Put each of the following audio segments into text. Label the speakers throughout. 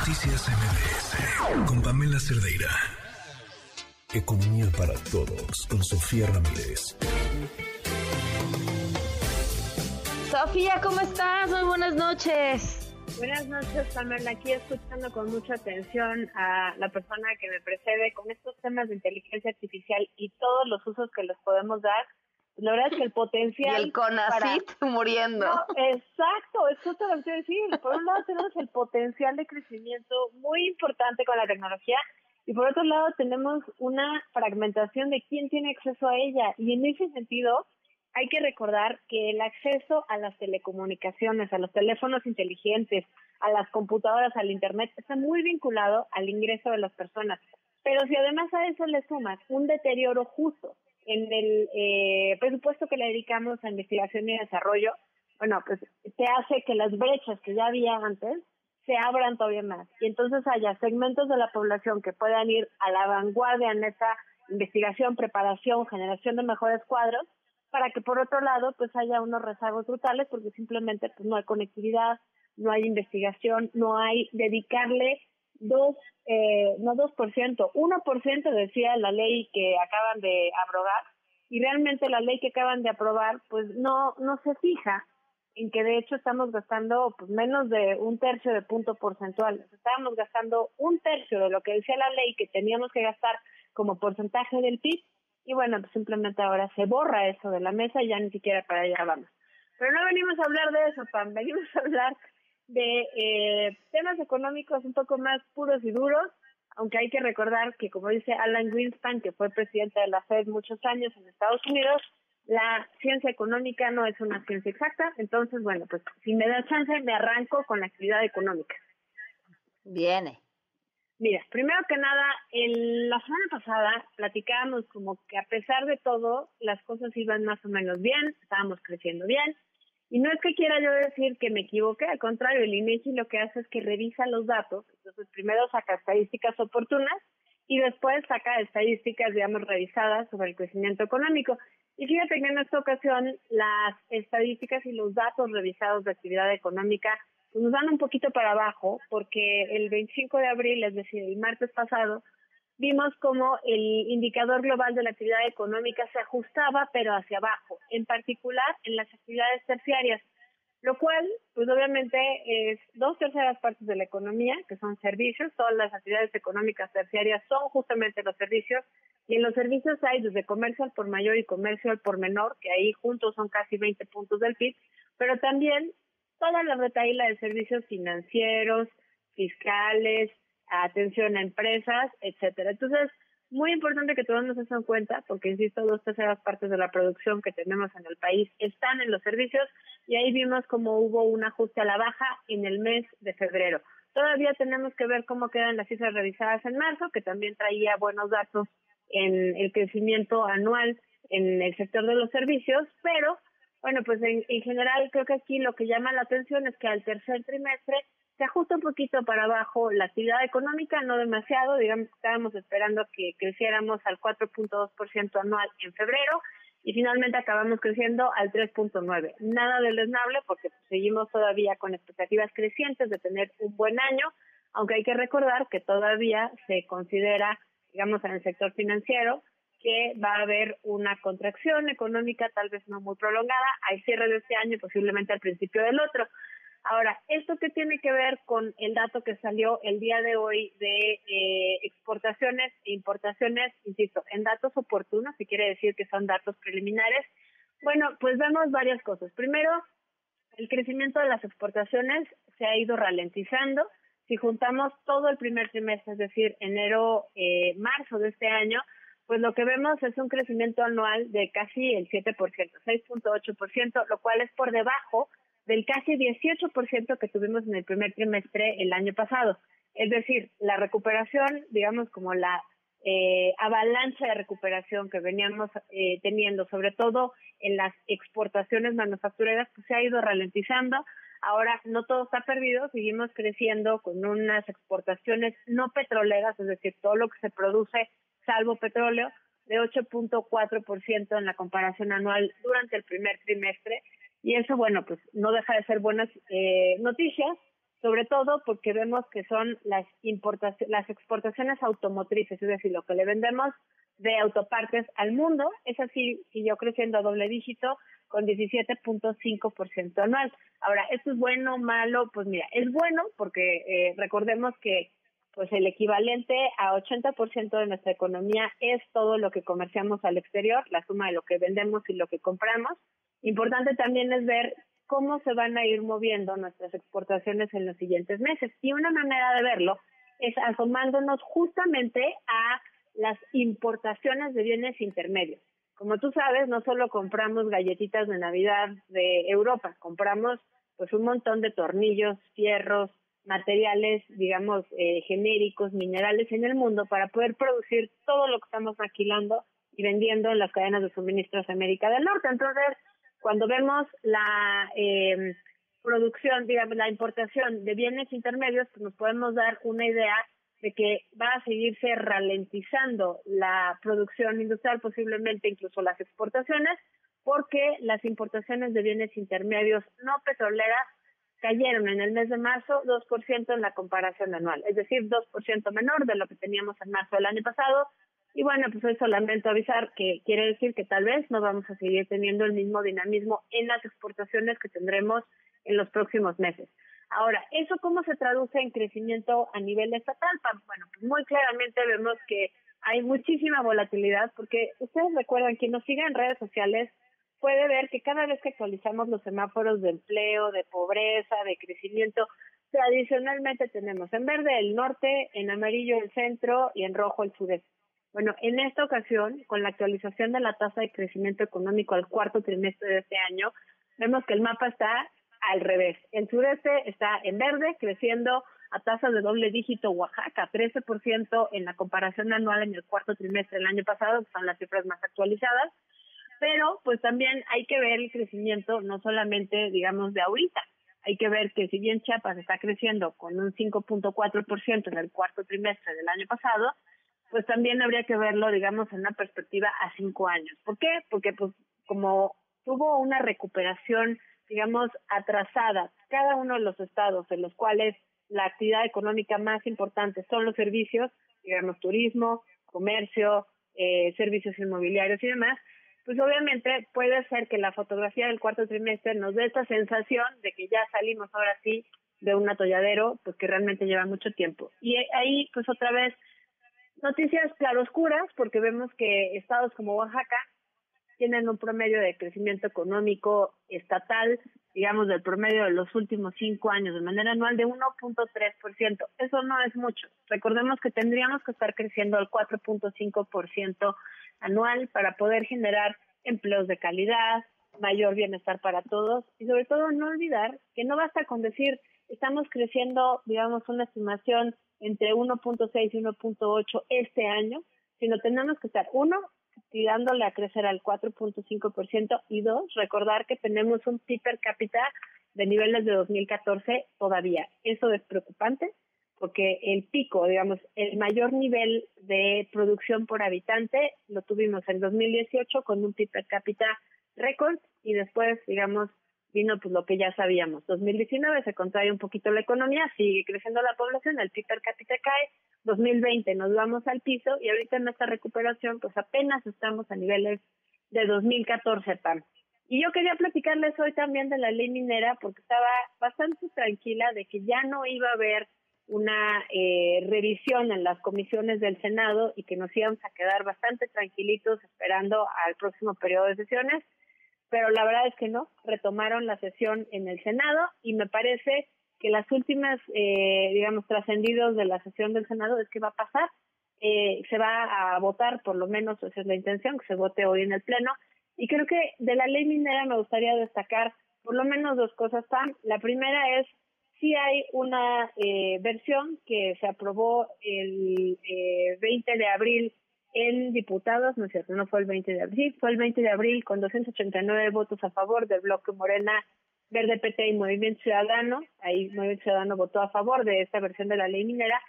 Speaker 1: Noticias MBS con Pamela Cerdeira. Economía para todos con Sofía Ramírez.
Speaker 2: Sofía, ¿cómo estás? Muy buenas noches.
Speaker 3: Buenas noches, Pamela. Aquí escuchando con mucha atención a la persona que me precede con estos temas de inteligencia artificial y todos los usos que les podemos dar. La verdad es que el potencial.
Speaker 2: Y el CONACIT muriendo.
Speaker 3: exacto, es justo lo que quiero decir. Por un lado, tenemos el potencial de crecimiento muy importante con la tecnología y por otro lado, tenemos una fragmentación de quién tiene acceso a ella. Y en ese sentido, hay que recordar que el acceso a las telecomunicaciones, a los teléfonos inteligentes, a las computadoras, al Internet, está muy vinculado al ingreso de las personas. Pero si además a eso le sumas un deterioro justo en el eh, presupuesto que le dedicamos a investigación y desarrollo, bueno, pues se hace que las brechas que ya había antes se abran todavía más. Y entonces haya segmentos de la población que puedan ir a la vanguardia en esa investigación, preparación, generación de mejores cuadros, para que por otro lado pues haya unos rezagos brutales porque simplemente pues no hay conectividad, no hay investigación, no hay dedicarle dos, eh, no dos por ciento, uno por ciento decía la ley que acaban de abrogar y realmente la ley que acaban de aprobar pues no, no se fija en que de hecho estamos gastando pues menos de un tercio de punto porcentual. Estábamos gastando un tercio de lo que decía la ley que teníamos que gastar como porcentaje del PIB y bueno, pues simplemente ahora se borra eso de la mesa y ya ni siquiera para allá vamos. Pero no venimos a hablar de eso, Pam, venimos a hablar de eh, temas económicos un poco más puros y duros, aunque hay que recordar que, como dice Alan Greenspan, que fue presidente de la Fed muchos años en Estados Unidos, la ciencia económica no es una ciencia exacta, entonces, bueno, pues si me da chance, me arranco con la actividad económica.
Speaker 2: Viene.
Speaker 3: Mira, primero que nada, en la semana pasada platicábamos como que a pesar de todo, las cosas iban más o menos bien, estábamos creciendo bien. Y no es que quiera yo decir que me equivoqué, al contrario, el INEGI lo que hace es que revisa los datos, entonces primero saca estadísticas oportunas y después saca estadísticas, digamos, revisadas sobre el crecimiento económico. Y fíjate que en esta ocasión las estadísticas y los datos revisados de actividad económica pues nos dan un poquito para abajo porque el 25 de abril, es decir, el martes pasado, vimos como el indicador global de la actividad económica se ajustaba, pero hacia abajo, en particular en las actividades terciarias, lo cual, pues obviamente, es dos terceras partes de la economía, que son servicios, todas las actividades económicas terciarias son justamente los servicios, y en los servicios hay desde comercio al por mayor y comercio al por menor, que ahí juntos son casi 20 puntos del PIB, pero también toda la retaíla de servicios financieros, fiscales, atención a empresas, etcétera. Entonces, muy importante que tomemos eso en cuenta, porque insisto, dos terceras partes de la producción que tenemos en el país están en los servicios y ahí vimos cómo hubo un ajuste a la baja en el mes de febrero. Todavía tenemos que ver cómo quedan las cifras revisadas en marzo, que también traía buenos datos en el crecimiento anual en el sector de los servicios, pero bueno, pues en, general creo que aquí lo que llama la atención es que al tercer trimestre se ajusta un poquito para abajo la actividad económica, no demasiado, digamos que estábamos esperando que creciéramos al 4.2% anual en febrero y finalmente acabamos creciendo al 3.9. Nada del desnable porque seguimos todavía con expectativas crecientes de tener un buen año, aunque hay que recordar que todavía se considera, digamos, en el sector financiero, que va a haber una contracción económica, tal vez no muy prolongada, al cierre de este año y posiblemente al principio del otro. Ahora, ¿esto qué tiene que ver con el dato que salió el día de hoy de eh, exportaciones e importaciones? Insisto, en datos oportunos, si quiere decir que son datos preliminares. Bueno, pues vemos varias cosas. Primero, el crecimiento de las exportaciones se ha ido ralentizando. Si juntamos todo el primer trimestre, es decir, enero, eh, marzo de este año, pues lo que vemos es un crecimiento anual de casi el 7%, 6.8%, lo cual es por debajo del casi 18% que tuvimos en el primer trimestre el año pasado. Es decir, la recuperación, digamos como la eh, avalancha de recuperación que veníamos eh, teniendo, sobre todo en las exportaciones manufactureras, pues se ha ido ralentizando. Ahora no todo está perdido, seguimos creciendo con unas exportaciones no petroleras, es decir, todo lo que se produce salvo petróleo, de 8.4% en la comparación anual durante el primer trimestre. Y eso, bueno, pues no deja de ser buenas eh, noticias. sobre todo porque vemos que son las importaciones, las exportaciones automotrices, es decir, lo que le vendemos de autopartes al mundo, es así, siguió creciendo a doble dígito con 17.5% anual. Ahora, ¿esto es bueno malo? Pues mira, es bueno porque eh, recordemos que pues el equivalente a 80% de nuestra economía es todo lo que comerciamos al exterior, la suma de lo que vendemos y lo que compramos. Importante también es ver cómo se van a ir moviendo nuestras exportaciones en los siguientes meses. Y una manera de verlo es asomándonos justamente a las importaciones de bienes intermedios. Como tú sabes, no solo compramos galletitas de Navidad de Europa, compramos pues un montón de tornillos, fierros, materiales, digamos, eh, genéricos, minerales en el mundo para poder producir todo lo que estamos maquilando y vendiendo en las cadenas de suministros de América del Norte. Entonces, cuando vemos la eh, producción, digamos, la importación de bienes intermedios, pues nos podemos dar una idea de que va a seguirse ralentizando la producción industrial, posiblemente incluso las exportaciones, porque las importaciones de bienes intermedios no petroleras cayeron en el mes de marzo 2% en la comparación anual, es decir, 2% menor de lo que teníamos en marzo del año pasado. Y bueno, pues eso lamento avisar que quiere decir que tal vez no vamos a seguir teniendo el mismo dinamismo en las exportaciones que tendremos en los próximos meses. Ahora, ¿eso cómo se traduce en crecimiento a nivel estatal? Bueno, pues muy claramente vemos que hay muchísima volatilidad porque ustedes recuerdan, quien nos siga en redes sociales puede ver que cada vez que actualizamos los semáforos de empleo, de pobreza, de crecimiento, tradicionalmente tenemos en verde el norte, en amarillo el centro y en rojo el sureste. Bueno, en esta ocasión, con la actualización de la tasa de crecimiento económico al cuarto trimestre de este año, vemos que el mapa está al revés. El sureste está en verde, creciendo a tasas de doble dígito Oaxaca, 13% en la comparación anual en el cuarto trimestre del año pasado, que son las cifras más actualizadas, pero pues también hay que ver el crecimiento no solamente, digamos, de ahorita, hay que ver que si bien Chiapas está creciendo con un 5.4% en el cuarto trimestre del año pasado, pues también habría que verlo, digamos, en una perspectiva a cinco años. ¿Por qué? Porque pues como tuvo una recuperación, digamos, atrasada, cada uno de los estados en los cuales la actividad económica más importante son los servicios, digamos, turismo, comercio, eh, servicios inmobiliarios y demás, pues obviamente puede ser que la fotografía del cuarto trimestre nos dé esta sensación de que ya salimos ahora sí de un atolladero, pues que realmente lleva mucho tiempo. Y ahí, pues otra vez, noticias claroscuras, porque vemos que estados como Oaxaca tienen un promedio de crecimiento económico estatal, digamos, del promedio de los últimos cinco años de manera anual de 1.3%. Eso no es mucho. Recordemos que tendríamos que estar creciendo al 4.5% anual para poder generar empleos de calidad, mayor bienestar para todos y sobre todo no olvidar que no basta con decir estamos creciendo, digamos, una estimación entre 1.6 y 1.8 este año, sino tenemos que estar, uno, tirándole a crecer al 4.5% y dos, recordar que tenemos un PIB per cápita de niveles de 2014 todavía. Eso es preocupante porque el pico, digamos, el mayor nivel de producción por habitante lo tuvimos en 2018 con un PIB per cápita récord y después, digamos, vino pues lo que ya sabíamos. 2019 se contrae un poquito la economía, sigue creciendo la población, el PIB per cápita cae, 2020 nos vamos al piso y ahorita en esta recuperación pues apenas estamos a niveles de 2014 PAN. Y yo quería platicarles hoy también de la ley minera porque estaba bastante tranquila de que ya no iba a haber una eh, revisión en las comisiones del Senado y que nos íbamos a quedar bastante tranquilitos esperando al próximo periodo de sesiones, pero la verdad es que no, retomaron la sesión en el Senado y me parece que las últimas, eh, digamos, trascendidos de la sesión del Senado es que va a pasar, eh, se va a votar, por lo menos esa es la intención, que se vote hoy en el Pleno, y creo que de la ley minera me gustaría destacar por lo menos dos cosas, Pam. La primera es sí hay una eh, versión que se aprobó el 20 eh, de abril en diputados, no es cierto, no fue el 20 de abril, fue el 20 de abril con 289 votos a favor del bloque Morena, Verde PT y Movimiento Ciudadano, ahí Movimiento Ciudadano votó a favor de esta versión de la ley minera,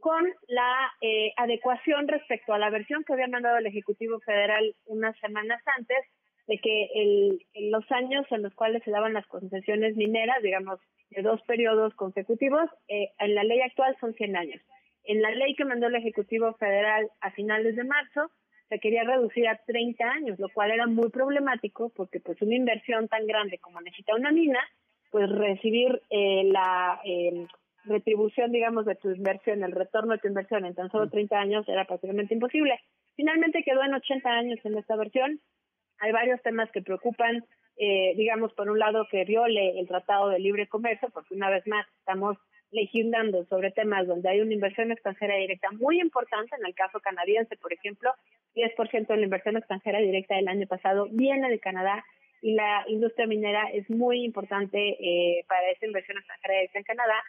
Speaker 3: con la eh, adecuación respecto a la versión que había mandado el Ejecutivo Federal unas semanas antes, de que el, en los años en los cuales se daban las concesiones mineras, digamos, de dos periodos consecutivos, eh, en la ley actual son 100 años. En la ley que mandó el Ejecutivo Federal a finales de marzo, se quería reducir a 30 años, lo cual era muy problemático porque pues una inversión tan grande como necesita una mina, pues recibir eh, la eh, retribución, digamos, de tu inversión, el retorno de tu inversión en tan solo 30 años era prácticamente imposible. Finalmente quedó en 80 años en esta versión. Hay varios temas que preocupan, eh, digamos, por un lado que viole el Tratado de Libre Comercio, porque una vez más estamos legislando sobre temas donde hay una inversión extranjera directa muy importante, en el caso canadiense, por ejemplo, 10% de la inversión extranjera directa del año pasado viene de Canadá y la industria minera es muy importante eh, para esa inversión extranjera directa en Canadá.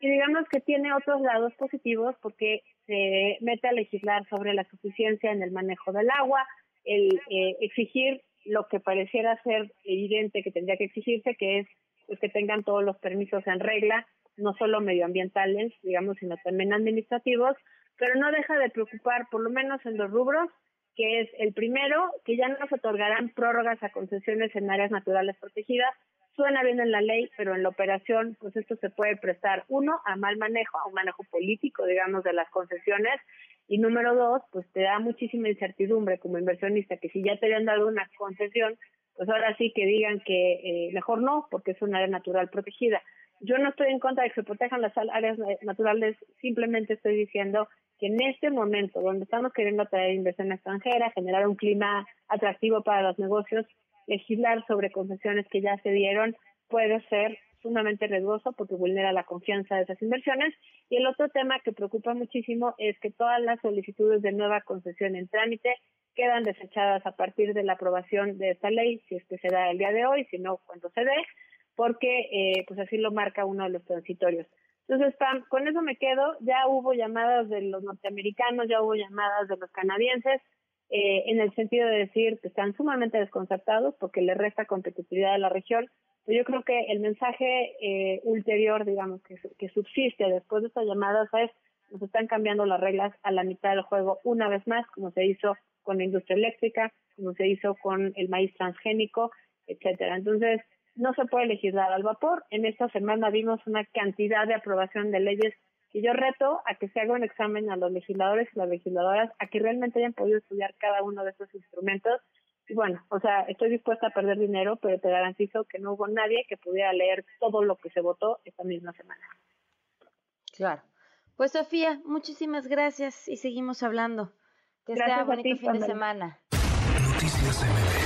Speaker 3: Y digamos que tiene otros lados positivos porque se mete a legislar sobre la suficiencia en el manejo del agua, el eh, exigir lo que pareciera ser evidente que tendría que exigirse, que es pues, que tengan todos los permisos en regla, no solo medioambientales, digamos, sino también administrativos, pero no deja de preocupar, por lo menos en los rubros, que es el primero, que ya no se otorgarán prórrogas a concesiones en áreas naturales protegidas. Suena bien en la ley, pero en la operación, pues esto se puede prestar, uno, a mal manejo, a un manejo político, digamos, de las concesiones, y número dos, pues te da muchísima incertidumbre como inversionista, que si ya te habían dado una concesión, pues ahora sí que digan que eh, mejor no, porque es un área natural protegida. Yo no estoy en contra de que se protejan las áreas naturales, simplemente estoy diciendo que en este momento, donde estamos queriendo atraer inversión extranjera, generar un clima atractivo para los negocios, legislar sobre concesiones que ya se dieron puede ser sumamente riesgoso porque vulnera la confianza de esas inversiones. Y el otro tema que preocupa muchísimo es que todas las solicitudes de nueva concesión en trámite quedan desechadas a partir de la aprobación de esta ley, si es que se da el día de hoy, si no, cuando se dé, porque eh, pues así lo marca uno de los transitorios. Entonces, Pam, con eso me quedo. Ya hubo llamadas de los norteamericanos, ya hubo llamadas de los canadienses, eh, en el sentido de decir que están sumamente desconcertados porque le resta competitividad a la región. Pero yo creo que el mensaje eh, ulterior, digamos, que, que subsiste después de estas llamadas es nos están cambiando las reglas a la mitad del juego una vez más, como se hizo con la industria eléctrica, como se hizo con el maíz transgénico, etcétera. Entonces, no se puede legislar al vapor. En esta semana vimos una cantidad de aprobación de leyes y yo reto a que se haga un examen a los legisladores y las legisladoras a que realmente hayan podido estudiar cada uno de estos instrumentos. Y bueno, o sea, estoy dispuesta a perder dinero, pero te garantizo que no hubo nadie que pudiera leer todo lo que se votó esta misma semana.
Speaker 2: Claro. Pues Sofía, muchísimas gracias y seguimos hablando. Que
Speaker 3: gracias
Speaker 2: sea bonito fin de semana.
Speaker 1: Noticias